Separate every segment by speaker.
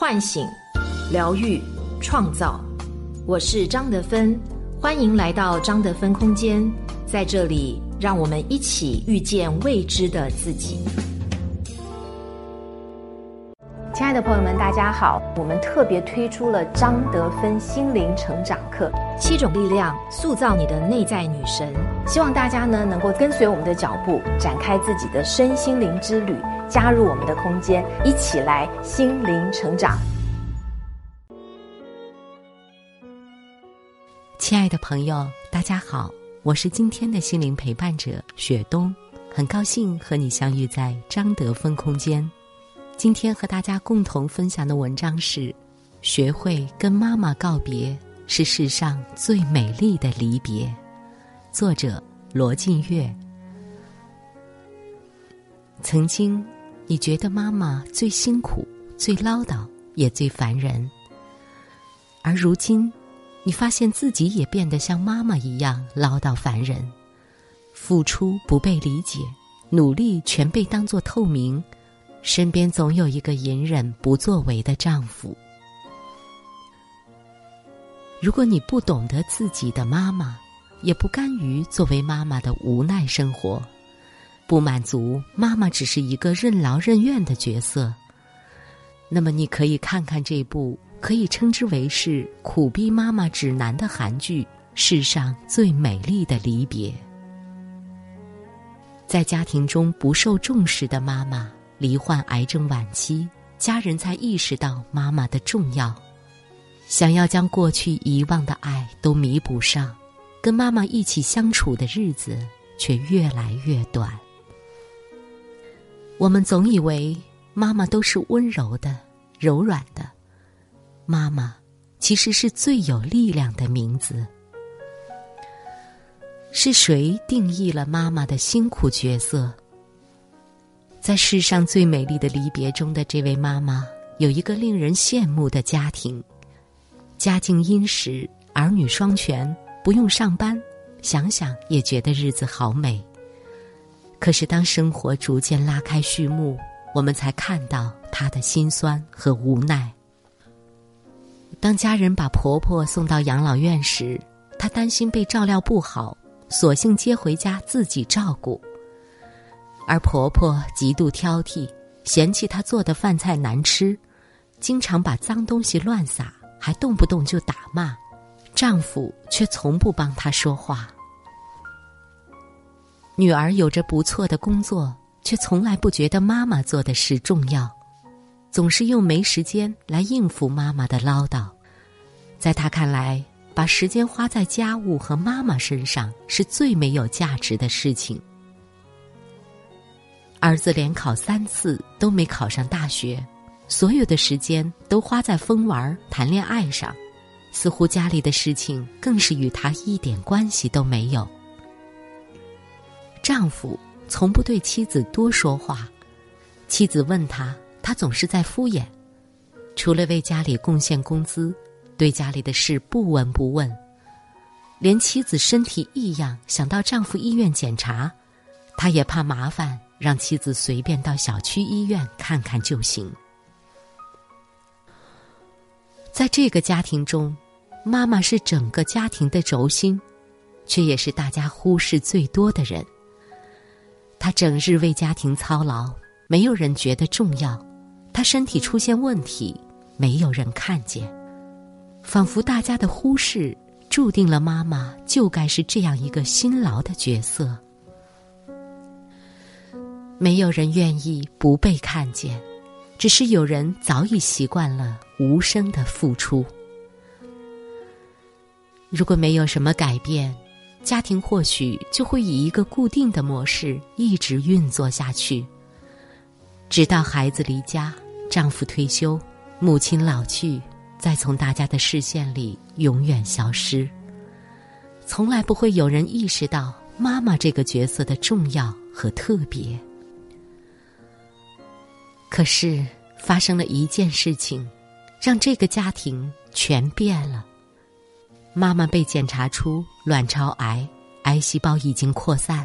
Speaker 1: 唤醒、疗愈、创造。我是张德芬，欢迎来到张德芬空间，在这里，让我们一起遇见未知的自己。亲爱的朋友们，大家好！我们特别推出了张德芬心灵成长课，七种力量塑造你的内在女神。希望大家呢能够跟随我们的脚步，展开自己的身心灵之旅，加入我们的空间，一起来心灵成长。
Speaker 2: 亲爱的朋友，大家好，我是今天的心灵陪伴者雪冬，很高兴和你相遇在张德芬空间。今天和大家共同分享的文章是：学会跟妈妈告别是世上最美丽的离别。作者罗晋月。曾经，你觉得妈妈最辛苦、最唠叨，也最烦人。而如今，你发现自己也变得像妈妈一样唠叨烦人，付出不被理解，努力全被当作透明。身边总有一个隐忍不作为的丈夫。如果你不懂得自己的妈妈，也不甘于作为妈妈的无奈生活，不满足妈妈只是一个任劳任怨的角色，那么你可以看看这部可以称之为是“苦逼妈妈指南”的韩剧《世上最美丽的离别》。在家庭中不受重视的妈妈。罹患癌症晚期，家人才意识到妈妈的重要，想要将过去遗忘的爱都弥补上，跟妈妈一起相处的日子却越来越短。我们总以为妈妈都是温柔的、柔软的，妈妈其实是最有力量的名字。是谁定义了妈妈的辛苦角色？在世上最美丽的离别中的这位妈妈，有一个令人羡慕的家庭，家境殷实，儿女双全，不用上班，想想也觉得日子好美。可是当生活逐渐拉开序幕，我们才看到她的辛酸和无奈。当家人把婆婆送到养老院时，她担心被照料不好，索性接回家自己照顾。而婆婆极度挑剔，嫌弃她做的饭菜难吃，经常把脏东西乱撒，还动不动就打骂。丈夫却从不帮她说话。女儿有着不错的工作，却从来不觉得妈妈做的事重要，总是用没时间来应付妈妈的唠叨。在她看来，把时间花在家务和妈妈身上是最没有价值的事情。儿子连考三次都没考上大学，所有的时间都花在疯玩、谈恋爱上，似乎家里的事情更是与他一点关系都没有。丈夫从不对妻子多说话，妻子问他，他总是在敷衍，除了为家里贡献工资，对家里的事不闻不问，连妻子身体异样想到丈夫医院检查，他也怕麻烦。让妻子随便到小区医院看看就行。在这个家庭中，妈妈是整个家庭的轴心，却也是大家忽视最多的人。她整日为家庭操劳，没有人觉得重要；她身体出现问题，没有人看见。仿佛大家的忽视，注定了妈妈就该是这样一个辛劳的角色。没有人愿意不被看见，只是有人早已习惯了无声的付出。如果没有什么改变，家庭或许就会以一个固定的模式一直运作下去，直到孩子离家、丈夫退休、母亲老去，再从大家的视线里永远消失。从来不会有人意识到妈妈这个角色的重要和特别。可是，发生了一件事情，让这个家庭全变了。妈妈被检查出卵巢癌，癌细胞已经扩散。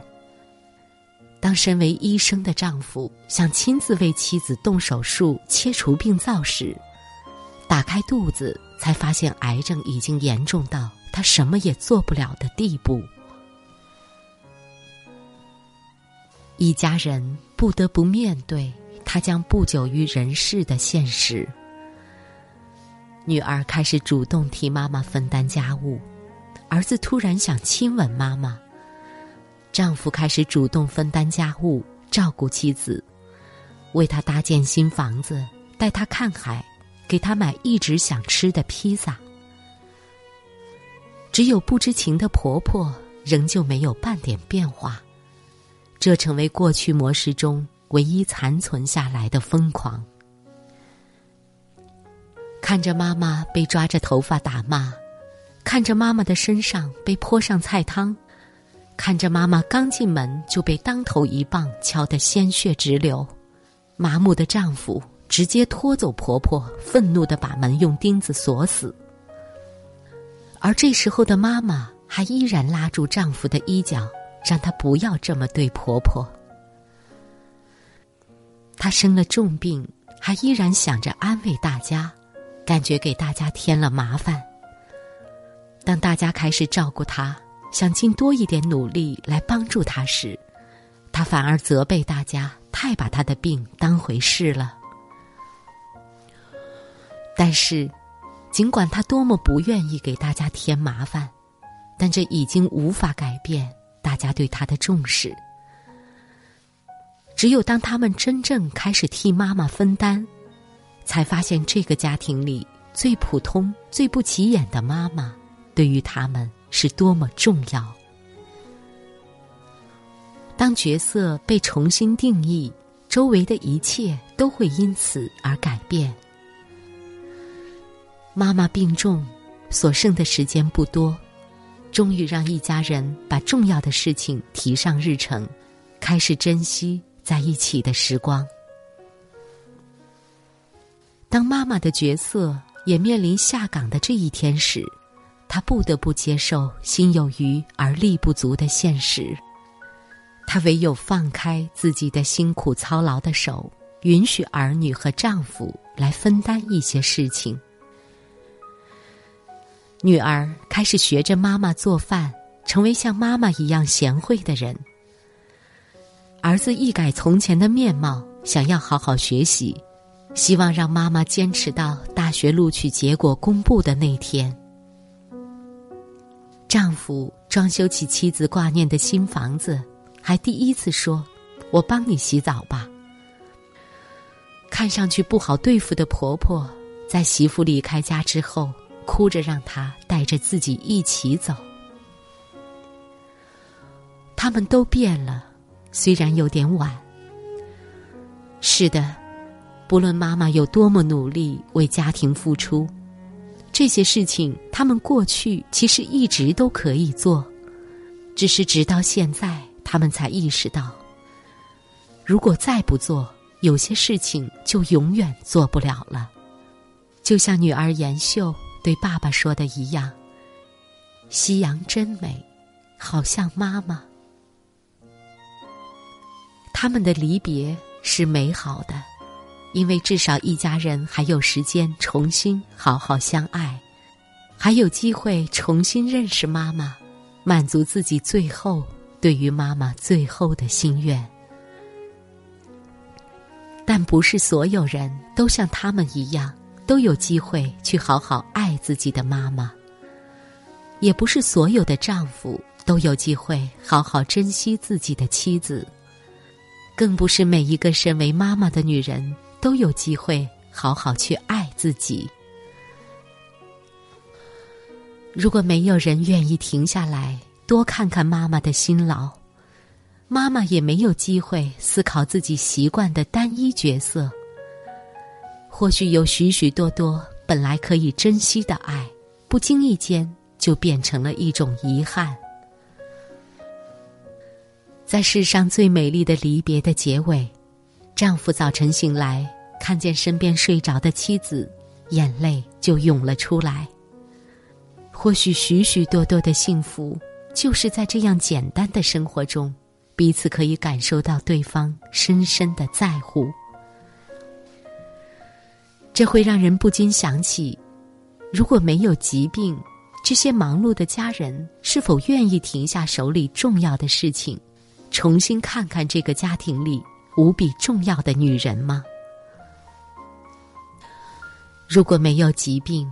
Speaker 2: 当身为医生的丈夫想亲自为妻子动手术切除病灶时，打开肚子，才发现癌症已经严重到他什么也做不了的地步。一家人不得不面对他将不久于人世的现实。女儿开始主动替妈妈分担家务，儿子突然想亲吻妈妈。丈夫开始主动分担家务，照顾妻子，为她搭建新房子，带她看海，给她买一直想吃的披萨。只有不知情的婆婆仍旧没有半点变化，这成为过去模式中唯一残存下来的疯狂。看着妈妈被抓着头发打骂，看着妈妈的身上被泼上菜汤，看着妈妈刚进门就被当头一棒敲得鲜血直流，麻木的丈夫直接拖走婆婆，愤怒的把门用钉子锁死。而这时候的妈妈还依然拉住丈夫的衣角，让他不要这么对婆婆。他生了重病，还依然想着安慰大家。感觉给大家添了麻烦。当大家开始照顾他，想尽多一点努力来帮助他时，他反而责备大家太把他的病当回事了。但是，尽管他多么不愿意给大家添麻烦，但这已经无法改变大家对他的重视。只有当他们真正开始替妈妈分担。才发现，这个家庭里最普通、最不起眼的妈妈，对于他们是多么重要。当角色被重新定义，周围的一切都会因此而改变。妈妈病重，所剩的时间不多，终于让一家人把重要的事情提上日程，开始珍惜在一起的时光。当妈妈的角色也面临下岗的这一天时，她不得不接受心有余而力不足的现实。她唯有放开自己的辛苦操劳的手，允许儿女和丈夫来分担一些事情。女儿开始学着妈妈做饭，成为像妈妈一样贤惠的人。儿子一改从前的面貌，想要好好学习。希望让妈妈坚持到大学录取结果公布的那天。丈夫装修起妻子挂念的新房子，还第一次说：“我帮你洗澡吧。”看上去不好对付的婆婆，在媳妇离开家之后，哭着让她带着自己一起走。他们都变了，虽然有点晚。是的。不论妈妈有多么努力为家庭付出，这些事情他们过去其实一直都可以做，只是直到现在，他们才意识到，如果再不做，有些事情就永远做不了了。就像女儿妍秀对爸爸说的一样：“夕阳真美，好像妈妈。”他们的离别是美好的。因为至少一家人还有时间重新好好相爱，还有机会重新认识妈妈，满足自己最后对于妈妈最后的心愿。但不是所有人都像他们一样都有机会去好好爱自己的妈妈，也不是所有的丈夫都有机会好好珍惜自己的妻子，更不是每一个身为妈妈的女人。都有机会好好去爱自己。如果没有人愿意停下来多看看妈妈的辛劳，妈妈也没有机会思考自己习惯的单一角色。或许有许许多多本来可以珍惜的爱，不经意间就变成了一种遗憾。在世上最美丽的离别的结尾，丈夫早晨醒来。看见身边睡着的妻子，眼泪就涌了出来。或许许许多多的幸福，就是在这样简单的生活中，彼此可以感受到对方深深的在乎。这会让人不禁想起：如果没有疾病，这些忙碌的家人是否愿意停下手里重要的事情，重新看看这个家庭里无比重要的女人吗？如果没有疾病，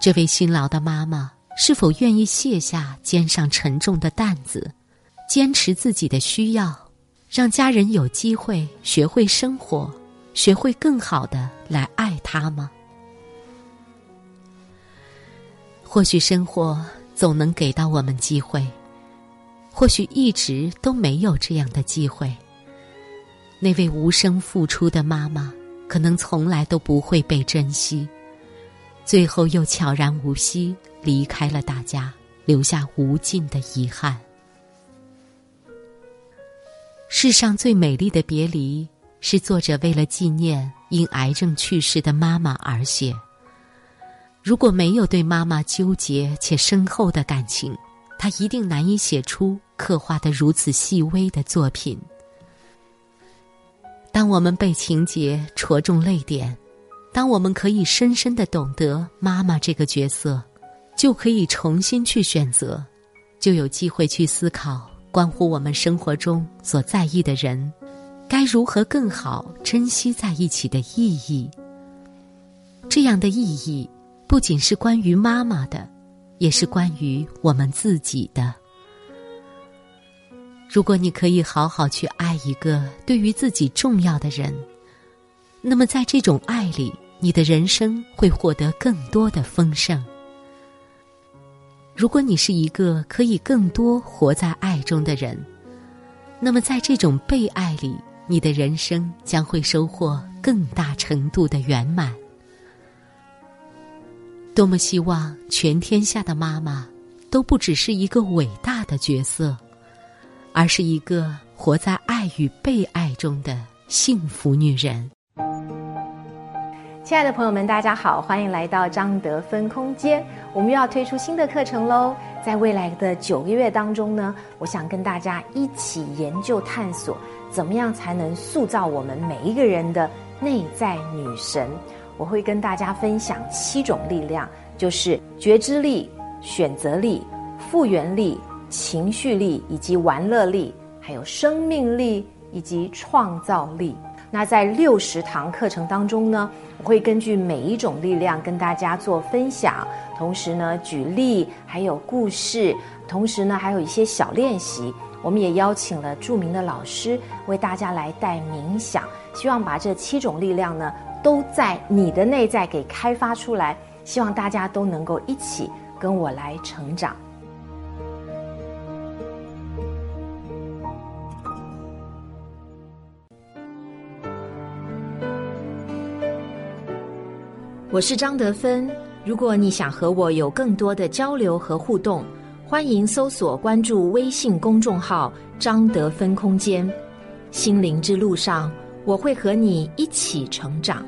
Speaker 2: 这位辛劳的妈妈是否愿意卸下肩上沉重的担子，坚持自己的需要，让家人有机会学会生活，学会更好的来爱她吗？或许生活总能给到我们机会，或许一直都没有这样的机会。那位无声付出的妈妈，可能从来都不会被珍惜，最后又悄然无息离开了大家，留下无尽的遗憾。世上最美丽的别离，是作者为了纪念因癌症去世的妈妈而写。如果没有对妈妈纠结且深厚的感情，他一定难以写出刻画的如此细微的作品。当我们被情节戳中泪点，当我们可以深深的懂得妈妈这个角色，就可以重新去选择，就有机会去思考关乎我们生活中所在意的人，该如何更好珍惜在一起的意义。这样的意义。不仅是关于妈妈的，也是关于我们自己的。如果你可以好好去爱一个对于自己重要的人，那么在这种爱里，你的人生会获得更多的丰盛。如果你是一个可以更多活在爱中的人，那么在这种被爱里，你的人生将会收获更大程度的圆满。多么希望全天下的妈妈都不只是一个伟大的角色，而是一个活在爱与被爱中的幸福女人。
Speaker 1: 亲爱的朋友们，大家好，欢迎来到张德芬空间。我们又要推出新的课程喽！在未来的九个月当中呢，我想跟大家一起研究探索，怎么样才能塑造我们每一个人的内在女神。我会跟大家分享七种力量，就是觉知力、选择力、复原力、情绪力以及玩乐力，还有生命力以及创造力。那在六十堂课程当中呢，我会根据每一种力量跟大家做分享，同时呢举例，还有故事，同时呢还有一些小练习。我们也邀请了著名的老师为大家来带冥想，希望把这七种力量呢。都在你的内在给开发出来，希望大家都能够一起跟我来成长。我是张德芬，如果你想和我有更多的交流和互动，欢迎搜索关注微信公众号“张德芬空间”。心灵之路上。我会和你一起成长。